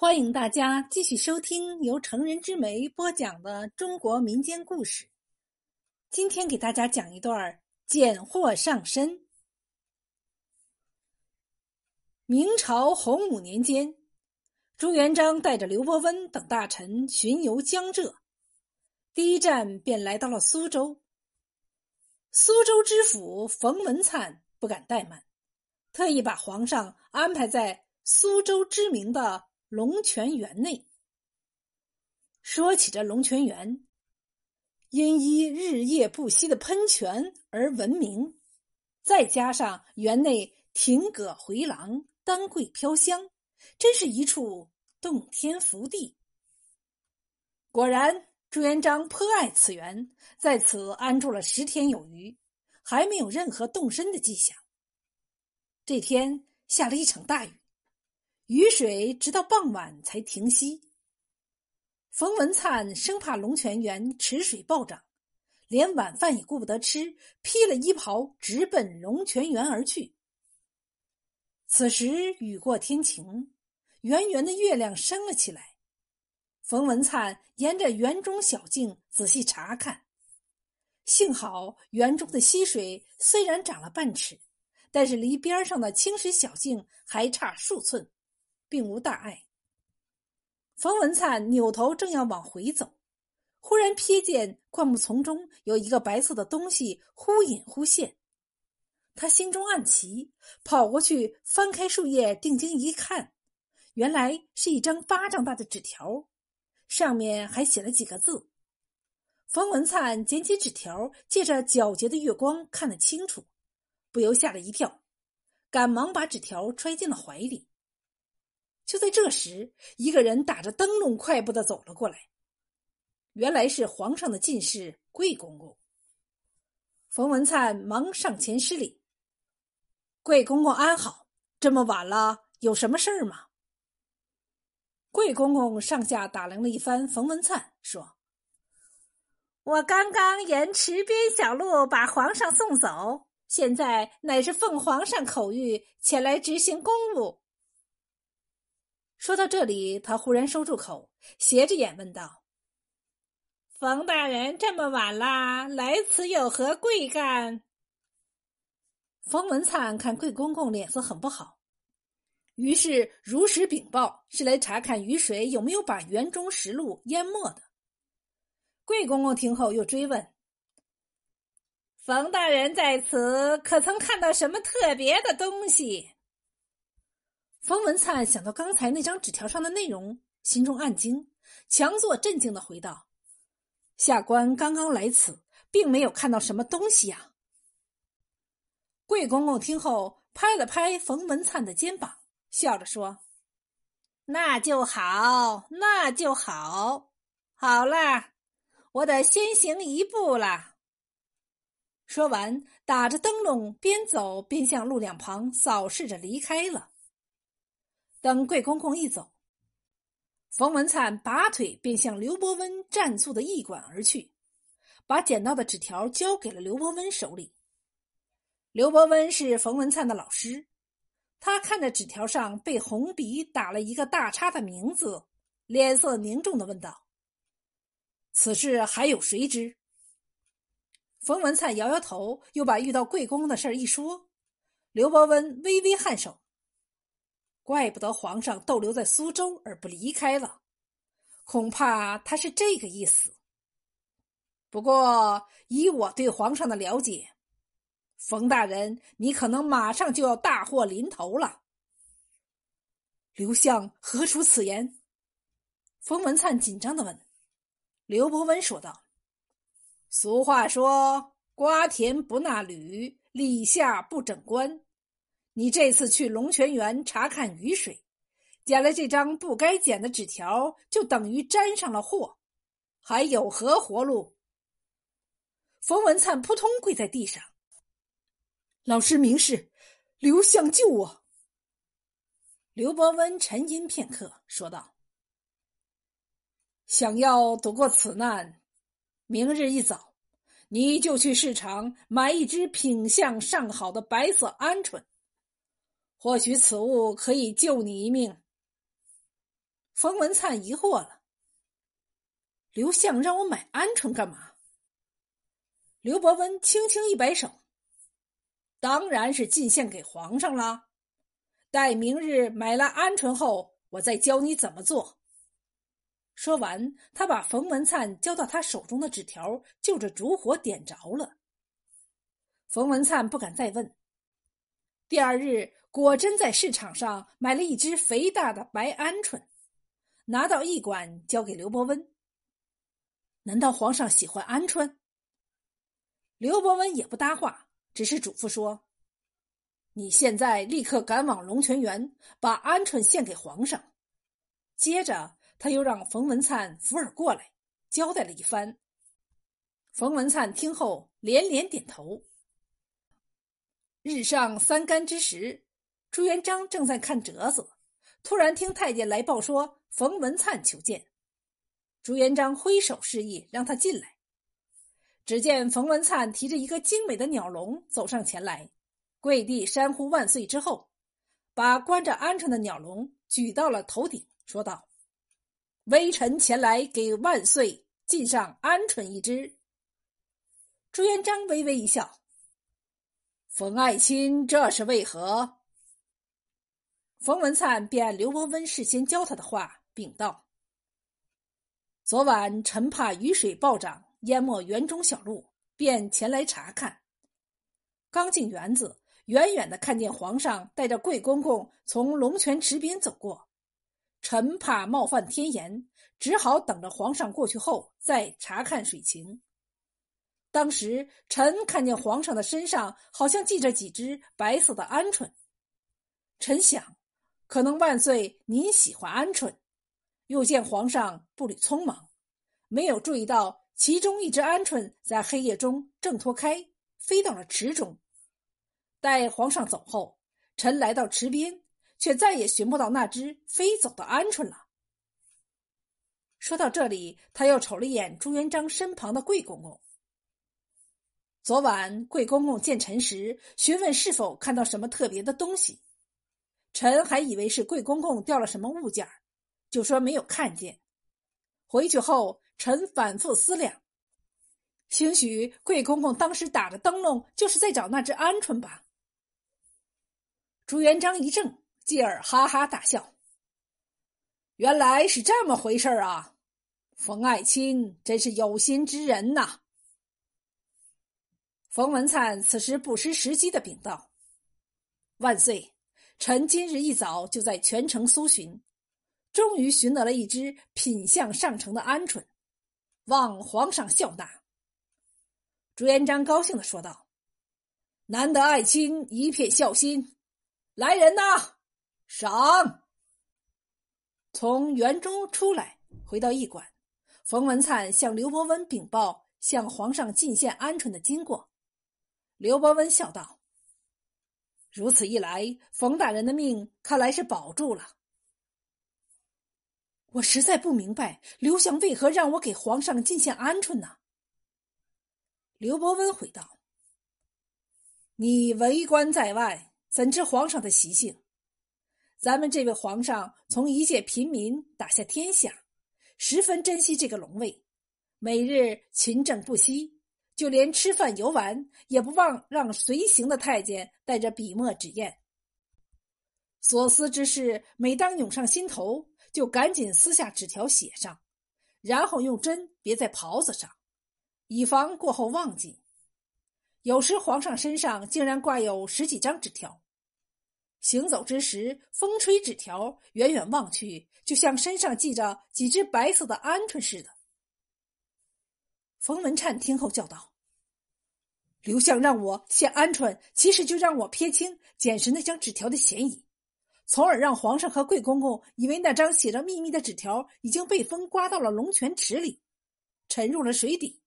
欢迎大家继续收听由成人之美播讲的中国民间故事。今天给大家讲一段捡货上身。明朝洪武年间，朱元璋带着刘伯温等大臣巡游江浙，第一站便来到了苏州。苏州知府冯文灿不敢怠慢，特意把皇上安排在苏州知名的。龙泉园内，说起这龙泉园，因一日夜不息的喷泉而闻名，再加上园内亭阁回廊、丹桂飘香，真是一处洞天福地。果然，朱元璋颇爱此园，在此安住了十天有余，还没有任何动身的迹象。这天下了一场大雨。雨水直到傍晚才停息。冯文灿生怕龙泉园池水暴涨，连晚饭也顾不得吃，披了衣袍直奔龙泉园而去。此时雨过天晴，圆圆的月亮升了起来。冯文灿沿着园中小径仔细查看，幸好园中的溪水虽然涨了半尺，但是离边上的青石小径还差数寸。并无大碍。冯文灿扭头正要往回走，忽然瞥见灌木丛中有一个白色的东西忽隐忽现，他心中暗奇，跑过去翻开树叶，定睛一看，原来是一张巴掌大的纸条，上面还写了几个字。冯文灿捡起纸条，借着皎洁的月光看得清楚，不由吓了一跳，赶忙把纸条揣进了怀里。就在这时，一个人打着灯笼，快步的走了过来。原来是皇上的近侍贵公公。冯文灿忙上前施礼：“贵公公安好，这么晚了，有什么事儿吗？”贵公公上下打量了一番冯文灿，说：“我刚刚沿池边小路把皇上送走，现在乃是奉皇上口谕前来执行公务。”说到这里，他忽然收住口，斜着眼问道：“冯大人这么晚啦，来此有何贵干？”冯文灿看贵公公脸色很不好，于是如实禀报是来查看雨水有没有把园中石路淹没的。贵公公听后又追问：“冯大人在此可曾看到什么特别的东西？”冯文灿想到刚才那张纸条上的内容，心中暗惊，强作镇静的回道：“下官刚刚来此，并没有看到什么东西呀。”贵公公听后拍了拍冯文灿的肩膀，笑着说：“那就好，那就好，好啦，我得先行一步了。”说完，打着灯笼，边走边向路两旁扫视着离开了。等贵公公一走，冯文灿拔腿便向刘伯温暂宿的驿馆而去，把捡到的纸条交给了刘伯温手里。刘伯温是冯文灿的老师，他看着纸条上被红笔打了一个大叉的名字，脸色凝重的问道：“此事还有谁知？”冯文灿摇摇头，又把遇到贵公的事一说。刘伯温微微颔首。怪不得皇上逗留在苏州而不离开了，恐怕他是这个意思。不过以我对皇上的了解，冯大人，你可能马上就要大祸临头了。刘相何出此言？冯文灿紧张的问。刘伯温说道：“俗话说，瓜田不纳履，李下不整官。”你这次去龙泉园查看雨水，捡了这张不该捡的纸条，就等于沾上了祸，还有何活路？冯文灿扑通跪在地上，老师明示，刘相救我。刘伯温沉吟片刻，说道：“想要躲过此难，明日一早，你就去市场买一只品相上好的白色鹌鹑。”或许此物可以救你一命。冯文灿疑惑了：“刘向让我买鹌鹑干嘛？”刘伯温轻轻一摆手：“当然是进献给皇上啦。待明日买了鹌鹑后，我再教你怎么做。”说完，他把冯文灿交到他手中的纸条就着烛火点着了。冯文灿不敢再问。第二日，果真在市场上买了一只肥大的白鹌鹑，拿到驿馆交给刘伯温。难道皇上喜欢鹌鹑？刘伯温也不搭话，只是嘱咐说：“你现在立刻赶往龙泉园，把鹌鹑献给皇上。”接着。他又让冯文灿扶耳过来，交代了一番。冯文灿听后连连点头。日上三竿之时，朱元璋正在看折子，突然听太监来报说冯文灿求见。朱元璋挥手示意让他进来。只见冯文灿提着一个精美的鸟笼走上前来，跪地山呼万岁之后，把关着鹌鹑的鸟笼举到了头顶，说道。微臣前来给万岁进上鹌鹑一只。朱元璋微微一笑：“冯爱卿这是为何？”冯文灿便按刘伯温事先教他的话禀道：“昨晚臣怕雨水暴涨淹没园中小路，便前来查看。刚进园子，远远的看见皇上带着贵公公从龙泉池边走过。”臣怕冒犯天颜，只好等着皇上过去后再查看水情。当时臣看见皇上的身上好像系着几只白色的鹌鹑，臣想，可能万岁您喜欢鹌鹑，又见皇上步履匆忙，没有注意到其中一只鹌鹑在黑夜中挣脱开，飞到了池中。待皇上走后，臣来到池边。却再也寻不到那只飞走的鹌鹑了。说到这里，他又瞅了一眼朱元璋身旁的贵公公。昨晚贵公公见臣时，询问是否看到什么特别的东西，臣还以为是贵公公掉了什么物件就说没有看见。回去后，臣反复思量，兴许贵公公当时打着灯笼，就是在找那只鹌鹑吧。朱元璋一怔。继而哈哈大笑。原来是这么回事啊！冯爱卿真是有心之人呐。冯文灿此时不失时机的禀道：“万岁，臣今日一早就在全城搜寻，终于寻得了一只品相上乘的鹌鹑，望皇上笑纳。”朱元璋高兴的说道：“难得爱卿一片孝心，来人呐！”赏。从园中出来，回到驿馆，冯文灿向刘伯温禀报向皇上进献鹌鹑的经过。刘伯温笑道：“如此一来，冯大人的命看来是保住了。我实在不明白，刘翔为何让我给皇上进献鹌鹑呢？”刘伯温回道：“你为官在外，怎知皇上的习性？”咱们这位皇上从一介平民打下天下，十分珍惜这个龙位，每日勤政不息，就连吃饭游玩也不忘让随行的太监带着笔墨纸砚。所思之事每当涌上心头，就赶紧撕下纸条写上，然后用针别在袍子上，以防过后忘记。有时皇上身上竟然挂有十几张纸条。行走之时，风吹纸条，远远望去，就像身上系着几只白色的鹌鹑似的。冯文灿听后叫道：“刘相让我献鹌鹑，其实就让我撇清捡拾那张纸条的嫌疑，从而让皇上和贵公公以为那张写着秘密的纸条已经被风刮到了龙泉池里，沉入了水底。”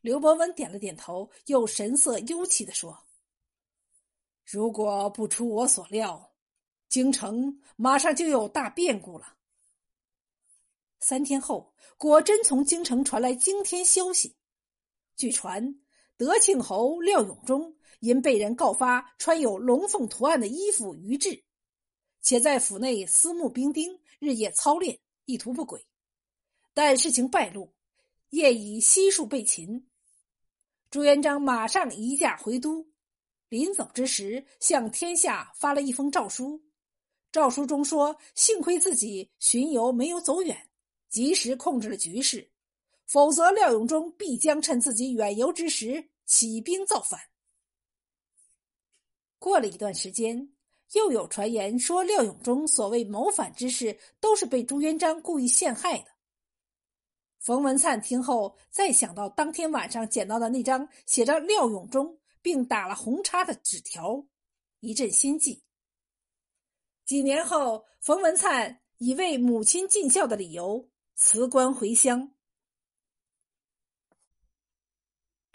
刘伯温点了点头，又神色幽气的说。如果不出我所料，京城马上就有大变故了。三天后，果真从京城传来惊天消息。据传，德庆侯廖永忠因被人告发穿有龙凤图案的衣服逾制，且在府内私募兵丁，日夜操练，意图不轨。但事情败露，业已悉数被擒。朱元璋马上移驾回都，临走之时，向天下发了一封诏书。诏书中说：“幸亏自己巡游没有走远，及时控制了局势，否则廖永忠必将趁自己远游之时起兵造反。”过了一段时间，又有传言说廖永忠所谓谋反之事，都是被朱元璋故意陷害的。冯文灿听后，再想到当天晚上捡到的那张写着廖永忠并打了红叉的纸条，一阵心悸。几年后，冯文灿以为母亲尽孝的理由辞官回乡。